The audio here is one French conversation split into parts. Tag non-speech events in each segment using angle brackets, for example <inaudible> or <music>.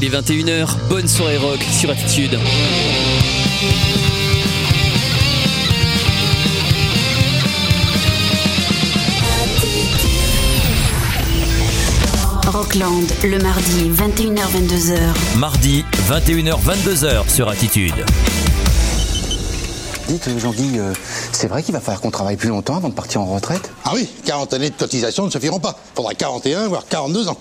Il est 21h, bonne soirée rock sur Attitude. Rockland, le mardi, 21h-22h. Mardi, 21h-22h sur Attitude. Dites, Jean-Guy, euh, c'est vrai qu'il va falloir qu'on travaille plus longtemps avant de partir en retraite? Ah oui, 40 années de cotisation ne suffiront pas. Faudra 41, voire 42 ans.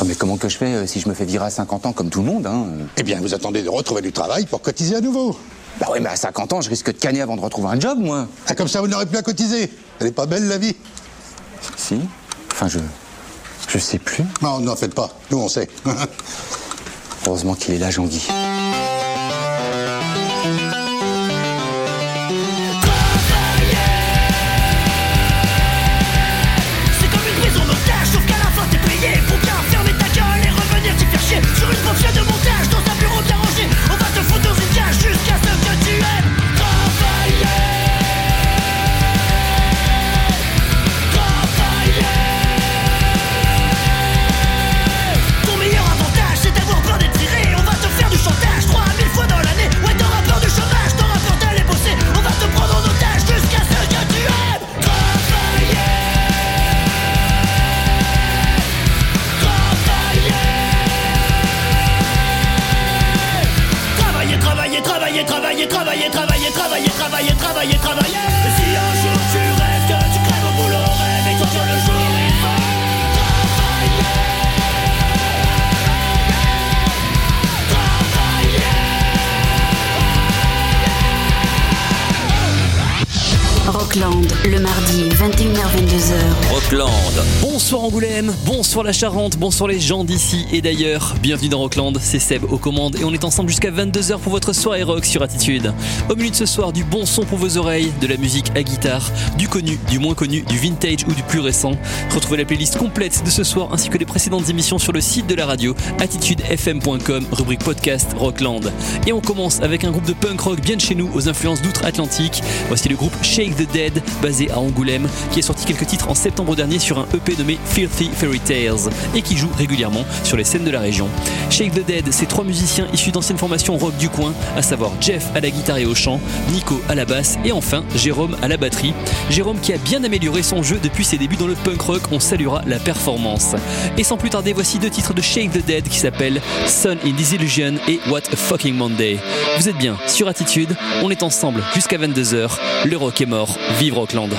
Ah, Mais comment que je fais euh, si je me fais virer à 50 ans comme tout le monde hein euh Eh bien, vous attendez de retrouver du travail pour cotiser à nouveau. Bah oui, mais à 50 ans, je risque de canner avant de retrouver un job, moi. Ah, comme ça, vous n'aurez plus à cotiser. Elle est pas belle, la vie Si Enfin, je... Je sais plus. Non, n'en faites pas. Nous, on sait. <laughs> Heureusement qu'il est là, Jean-Guy. Rockland, le mardi, 21h-22h. Rockland. Bonsoir Angoulême, bonsoir la Charente, bonsoir les gens d'ici et d'ailleurs. Bienvenue dans Rockland, c'est Seb aux commandes et on est ensemble jusqu'à 22h pour votre soirée rock sur Attitude. Au milieu de ce soir, du bon son pour vos oreilles, de la musique à guitare, du connu, du moins connu, du vintage ou du plus récent. Retrouvez la playlist complète de ce soir ainsi que les précédentes émissions sur le site de la radio attitudefm.com, rubrique podcast Rockland. Et on commence avec un groupe de punk rock bien de chez nous aux influences d'outre-Atlantique. Voici le groupe Shake the Dead, basé à Angoulême, qui a sorti quelques titres en septembre dernier sur un EP nommé Filthy Fairy Tales et qui joue régulièrement sur les scènes de la région. Shake the Dead, c'est trois musiciens issus d'anciennes formations rock du coin, à savoir Jeff à la guitare et au chant, Nico à la basse et enfin Jérôme à la batterie. Jérôme qui a bien amélioré son jeu depuis ses débuts dans le punk rock, on saluera la performance. Et sans plus tarder, voici deux titres de Shake the Dead qui s'appellent Sun in Disillusion et What a Fucking Monday. Vous êtes bien sur Attitude, on est ensemble jusqu'à 22h, le rock est mort, Vivre Auckland.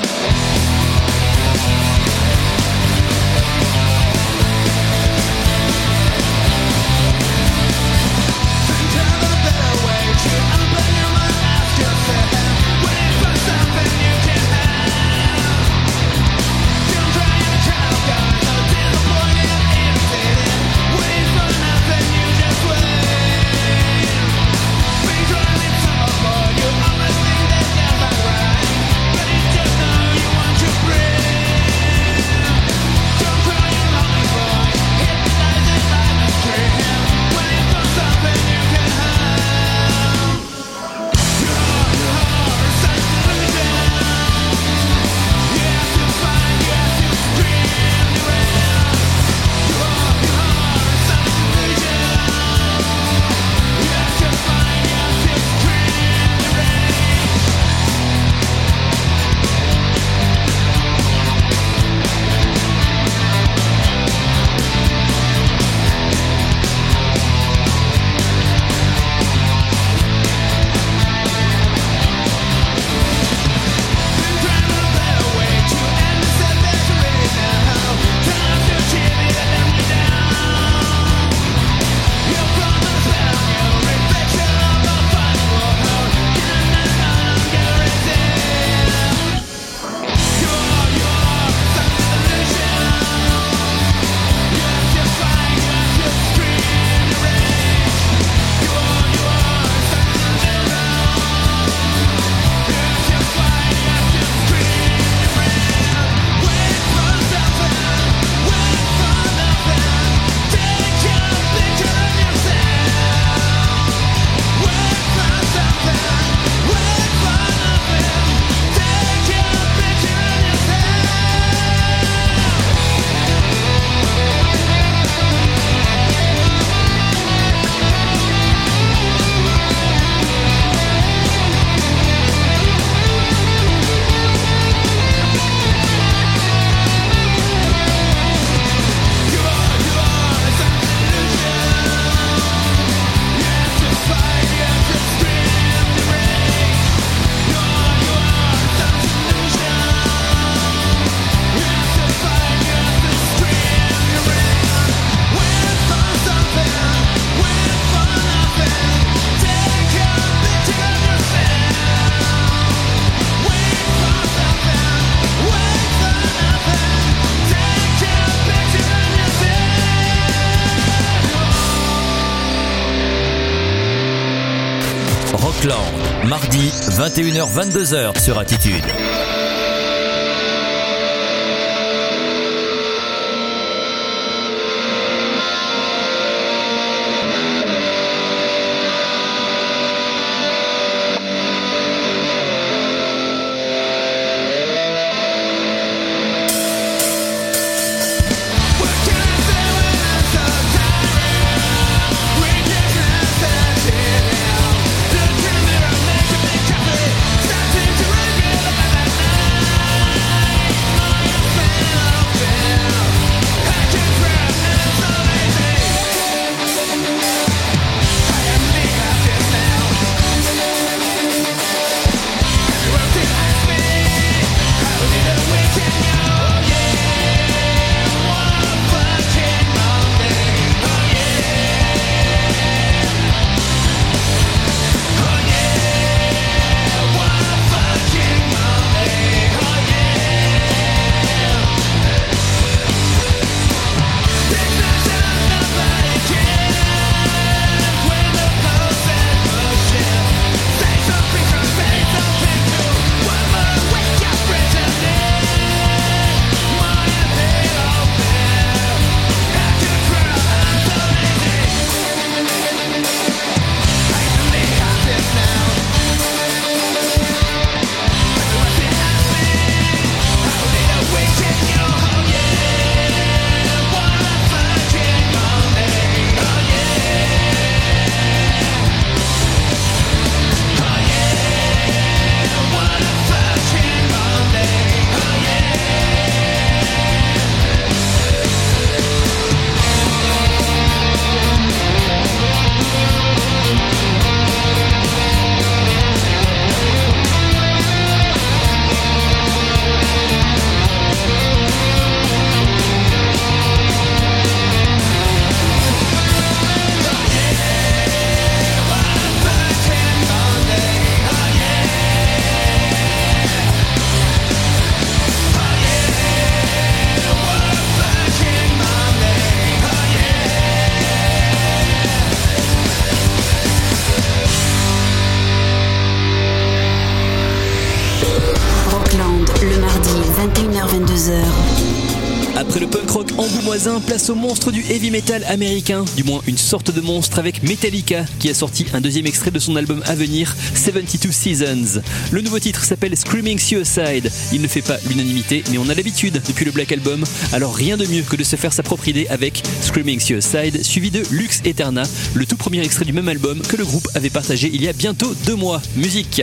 Mardi 21h-22h sur Attitude. Au monstre du heavy metal américain, du moins une sorte de monstre avec Metallica qui a sorti un deuxième extrait de son album à venir, 72 Seasons. Le nouveau titre s'appelle Screaming Suicide. Il ne fait pas l'unanimité, mais on a l'habitude depuis le Black Album, alors rien de mieux que de se faire sa propre idée avec Screaming Suicide, suivi de Lux Eterna, le tout premier extrait du même album que le groupe avait partagé il y a bientôt deux mois. Musique.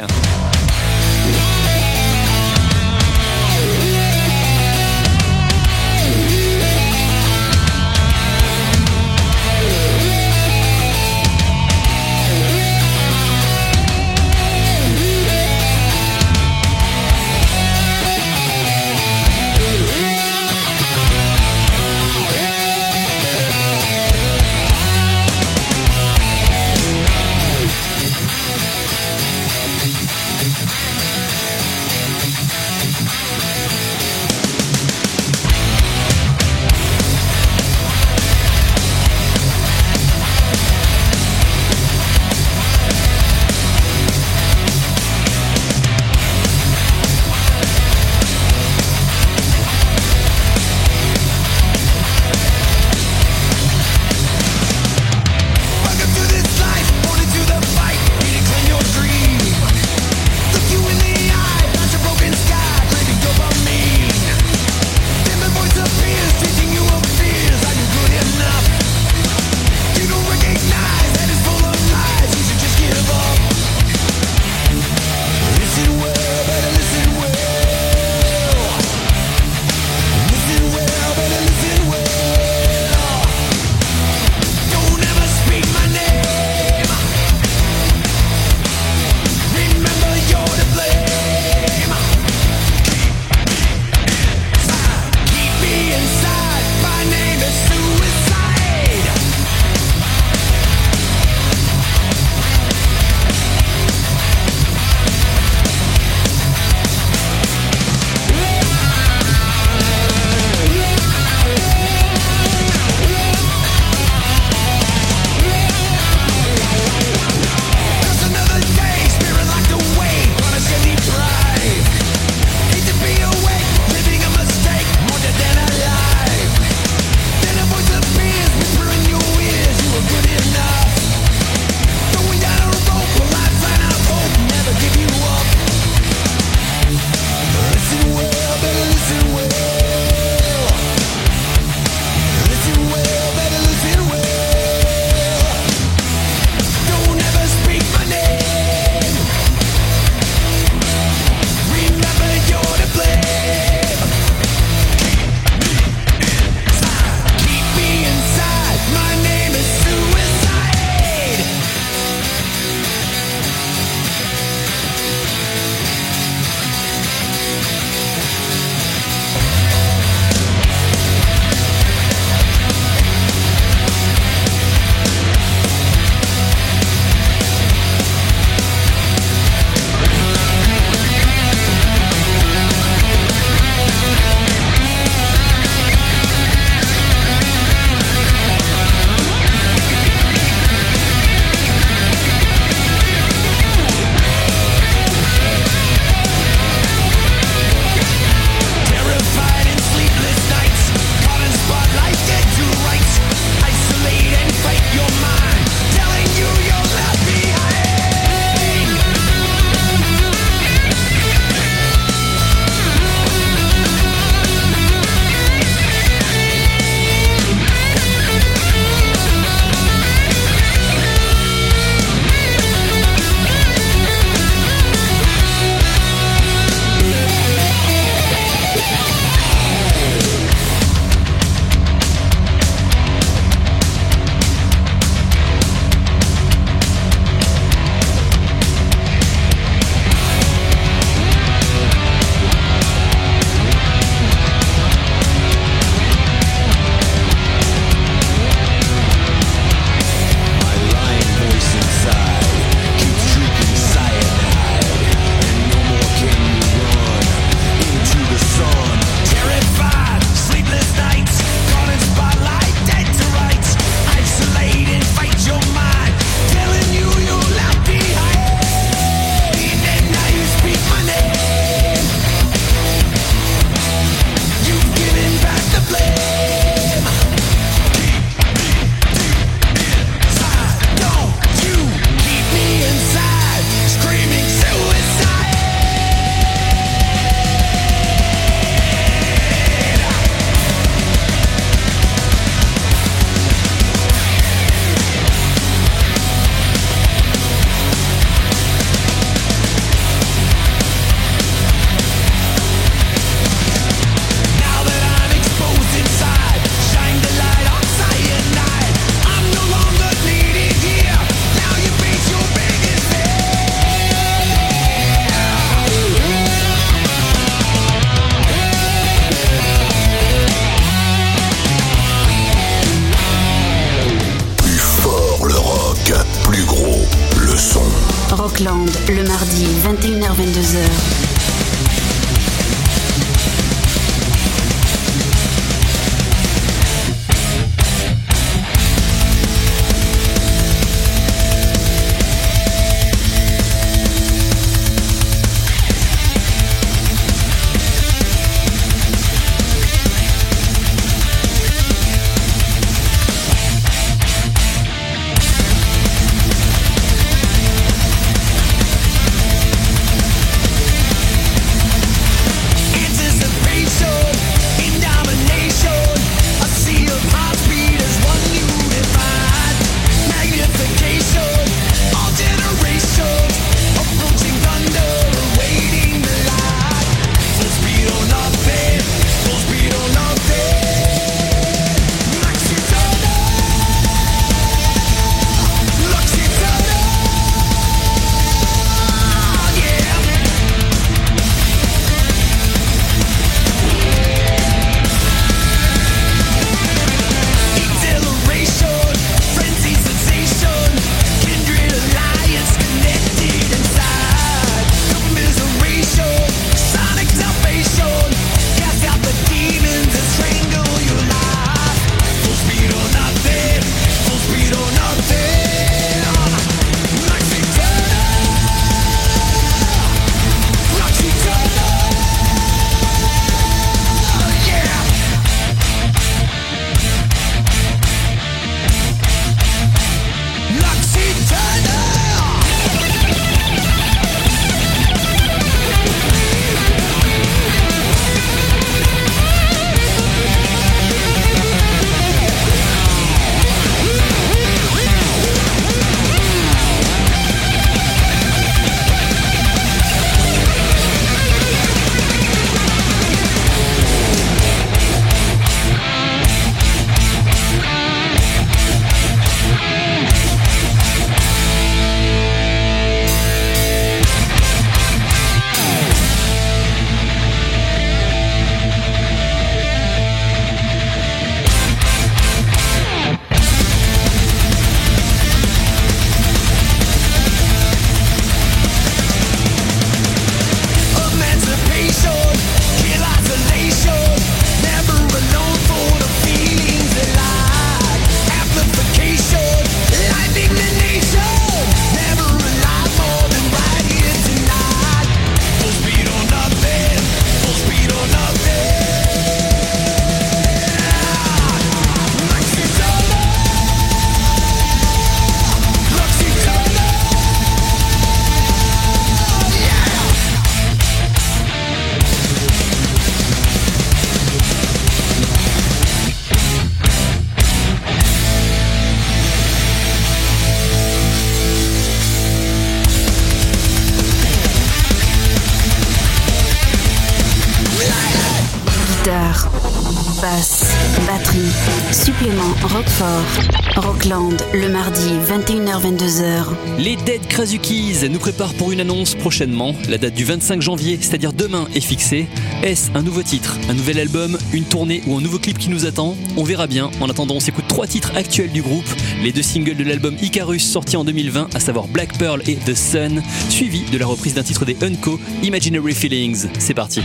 Le mardi 21h-22h. Les Dead Krasukis nous préparent pour une annonce prochainement. La date du 25 janvier, c'est-à-dire demain, est fixée. Est-ce un nouveau titre, un nouvel album, une tournée ou un nouveau clip qui nous attend? On verra bien. En attendant, on s'écoute trois titres actuels du groupe. Les deux singles de l'album Icarus sorti en 2020, à savoir Black Pearl et The Sun, suivi de la reprise d'un titre des Unco, Imaginary Feelings. C'est parti.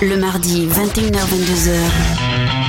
Le mardi 21h-22h.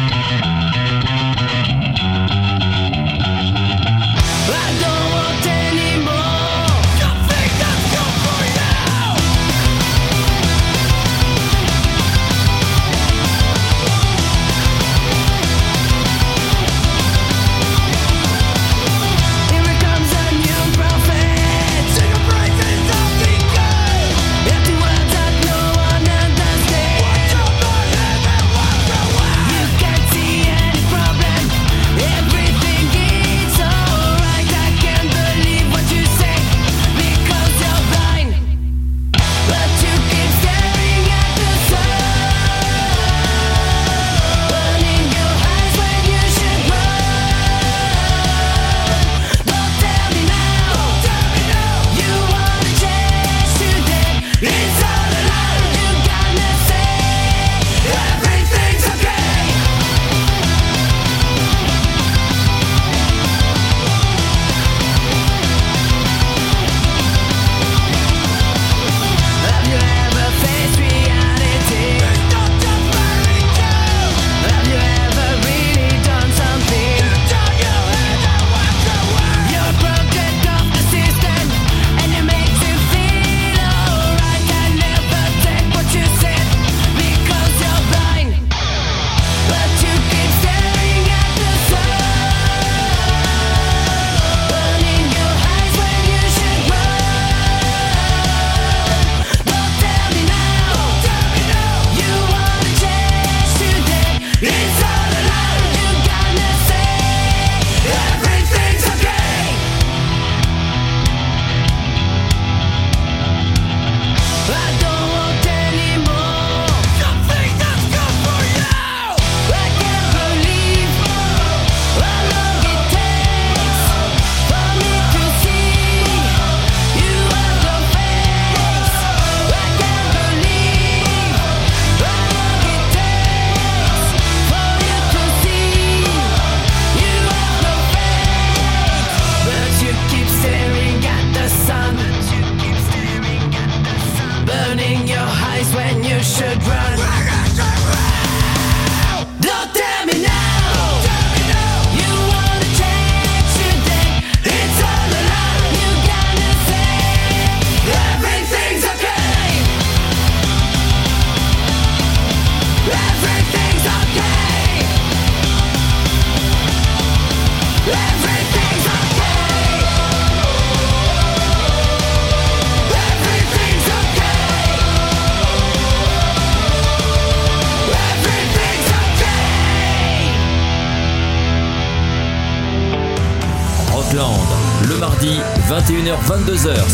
21h-22h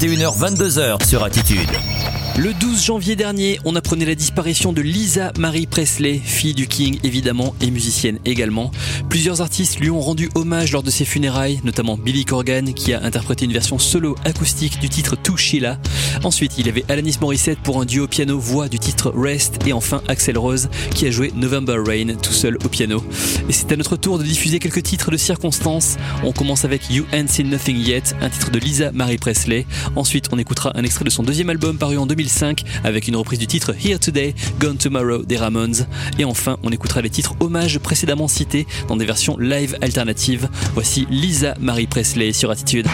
21h-22h sur Attitude. Le 12 janvier dernier, on apprenait la disparition de Lisa Marie Presley, fille du King évidemment et musicienne également. Plusieurs artistes lui ont rendu hommage lors de ses funérailles, notamment Billy Corgan qui a interprété une version solo acoustique du titre To Sheila. Ensuite, il y avait Alanis Morissette pour un duo piano-voix du titre Rest et enfin Axel Rose qui a joué November Rain tout seul au piano. Et c'est à notre tour de diffuser quelques titres de circonstances. On commence avec You Ain't Seen Nothing Yet, un titre de Lisa Marie Presley. Ensuite, on écoutera un extrait de son deuxième album paru en 2005 avec une reprise du titre Here Today, Gone Tomorrow des Ramones. Et enfin, on écoutera les titres hommages précédemment cités dans des versions live alternatives. Voici Lisa Marie Presley sur Attitude.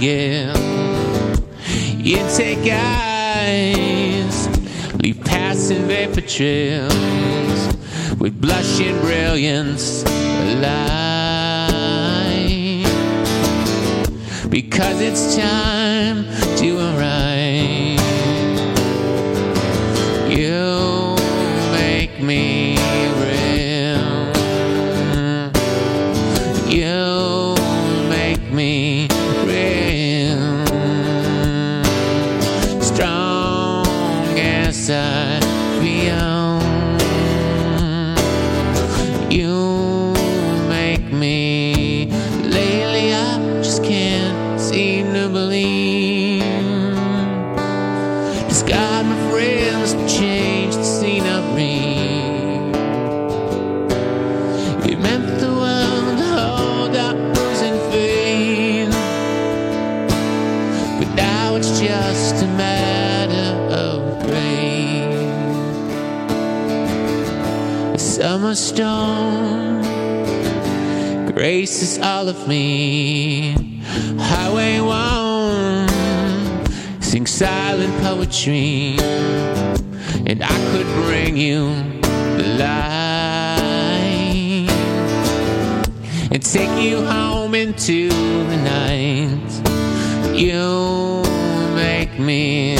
again. You take eyes, leave passing vapor trails with blushing brilliance alive. Because it's time to arrive. stone. Grace is all of me. Highway one, sing silent poetry, and I could bring you the light and take you home into the night. You make me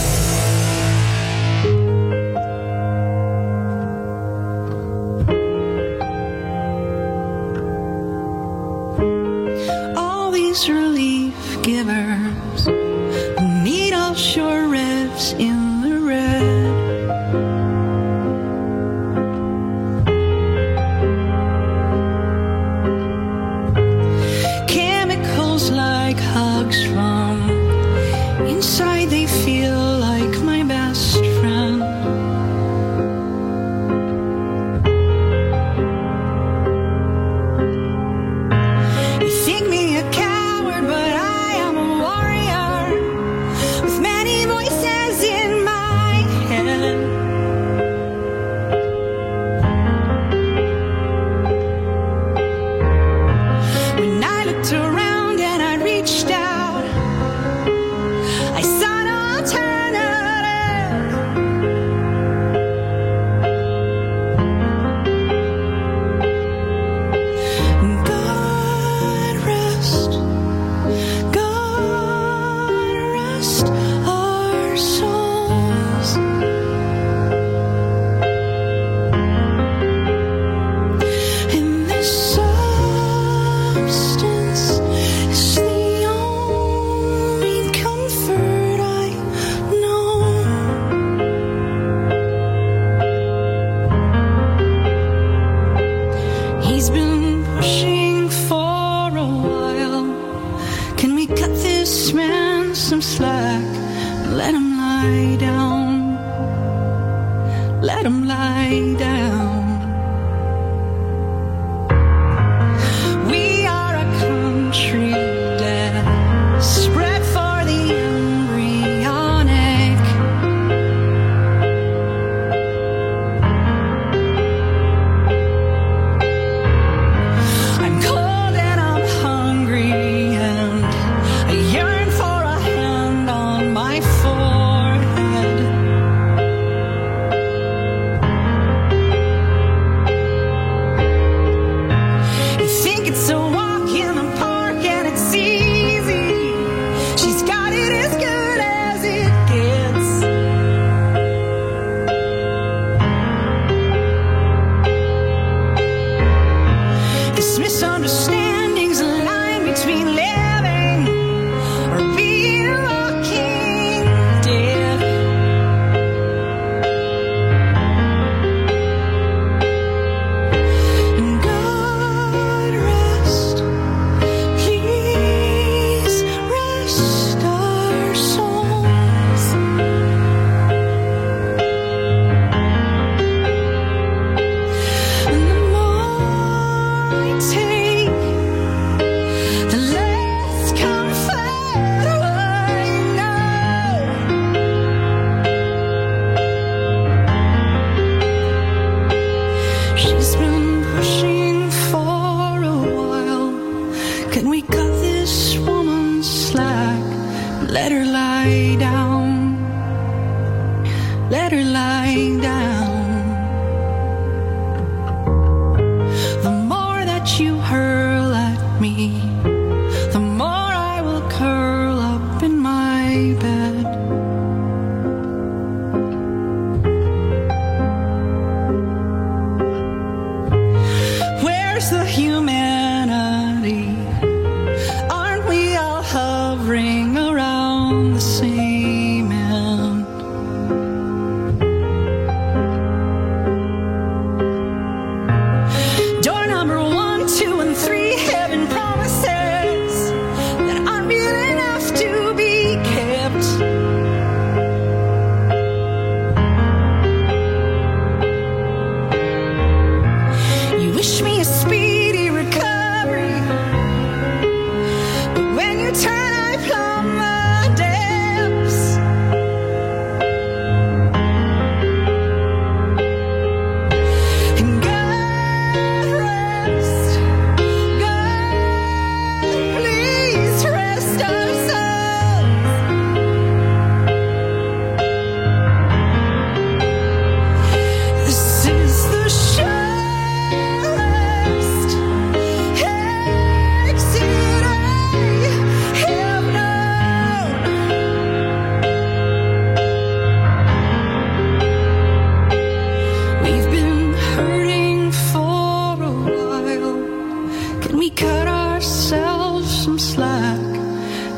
Let me cut ourselves some slack.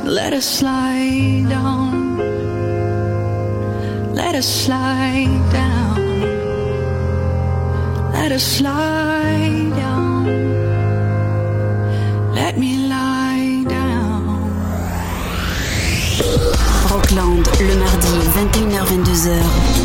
Let us slide down. Let us slide down. Let us slide down. Let me lie down. Rockland, le mardi 21h-22h.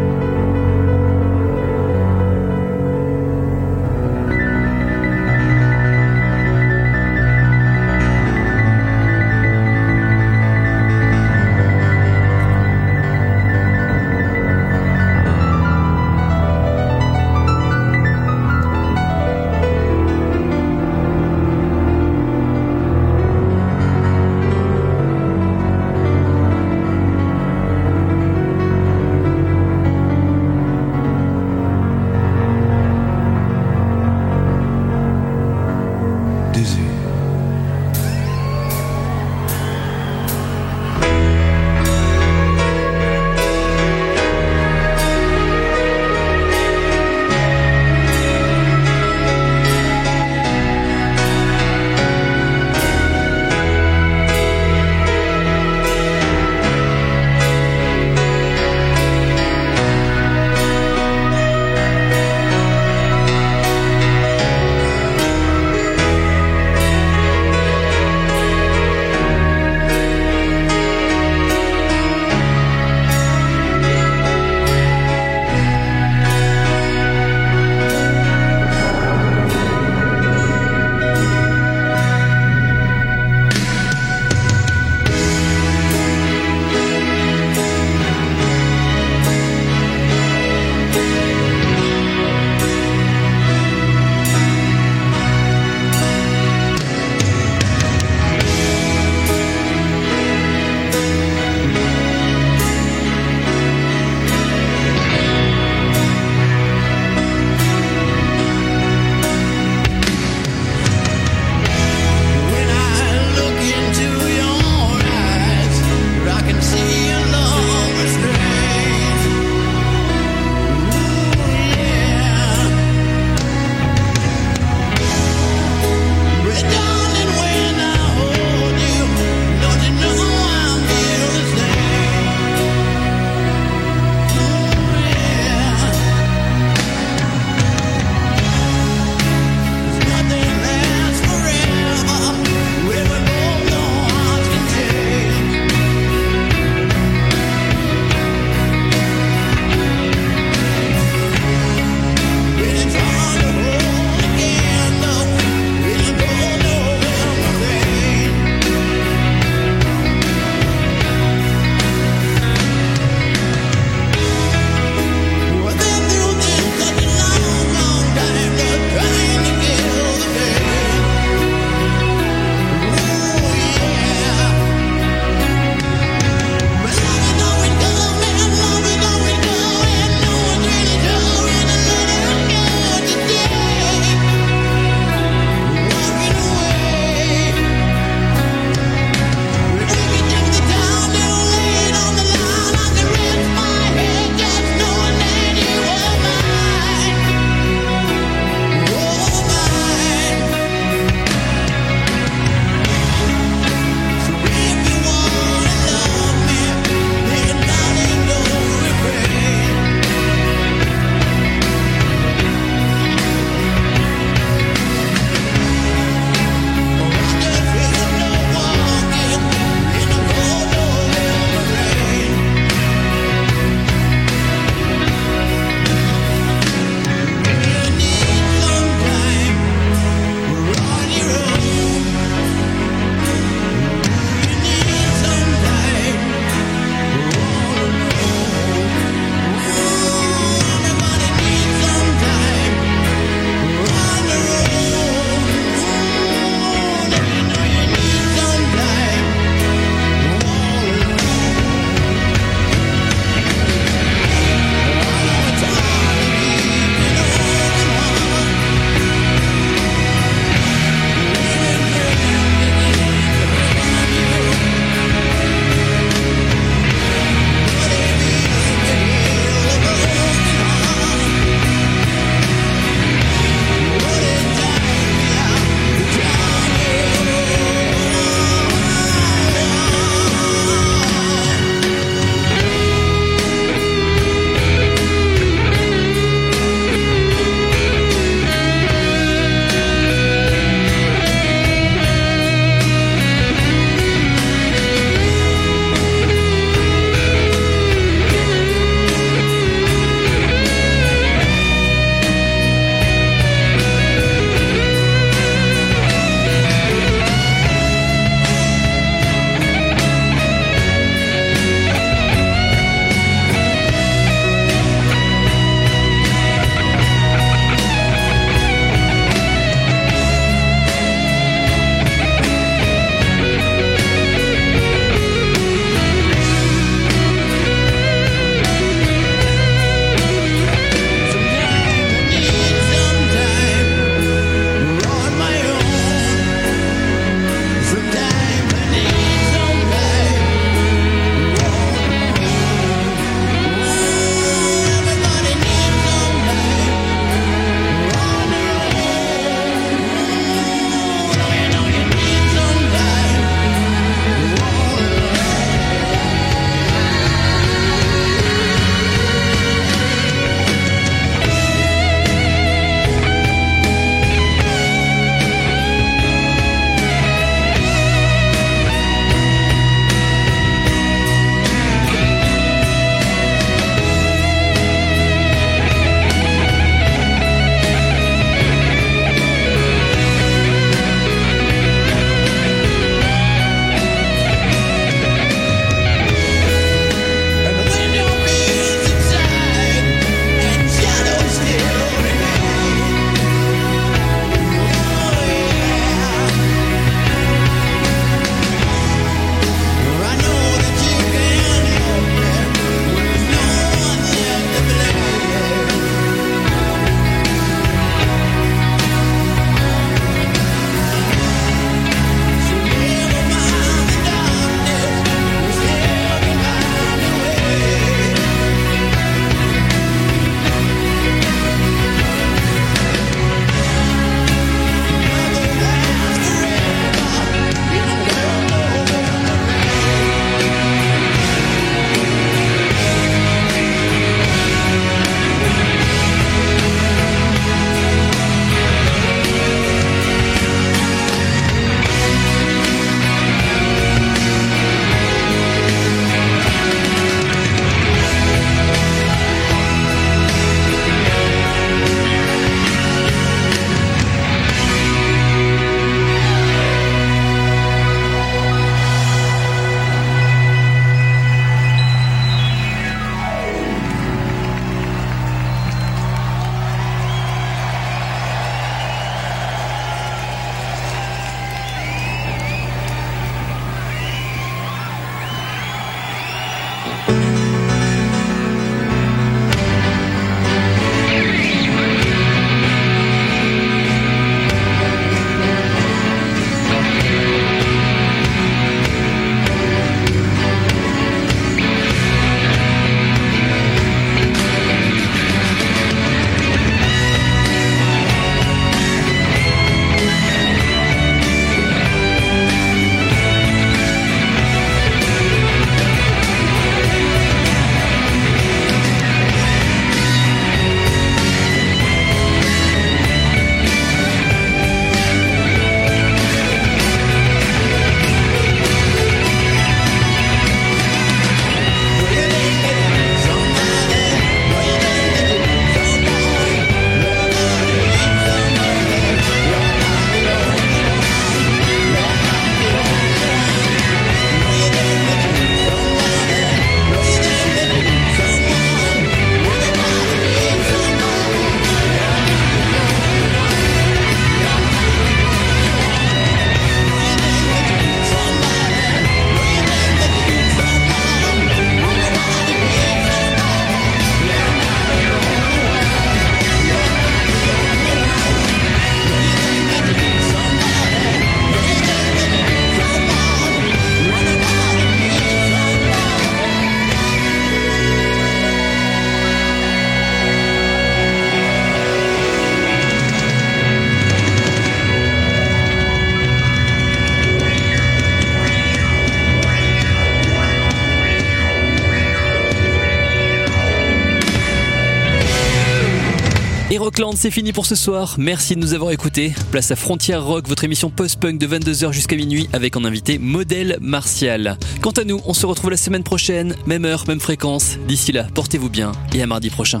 C'est fini pour ce soir. Merci de nous avoir écoutés. Place à Frontière Rock, votre émission post-punk de 22h jusqu'à minuit avec en invité Modèle Martial. Quant à nous, on se retrouve la semaine prochaine, même heure, même fréquence. D'ici là, portez-vous bien et à mardi prochain.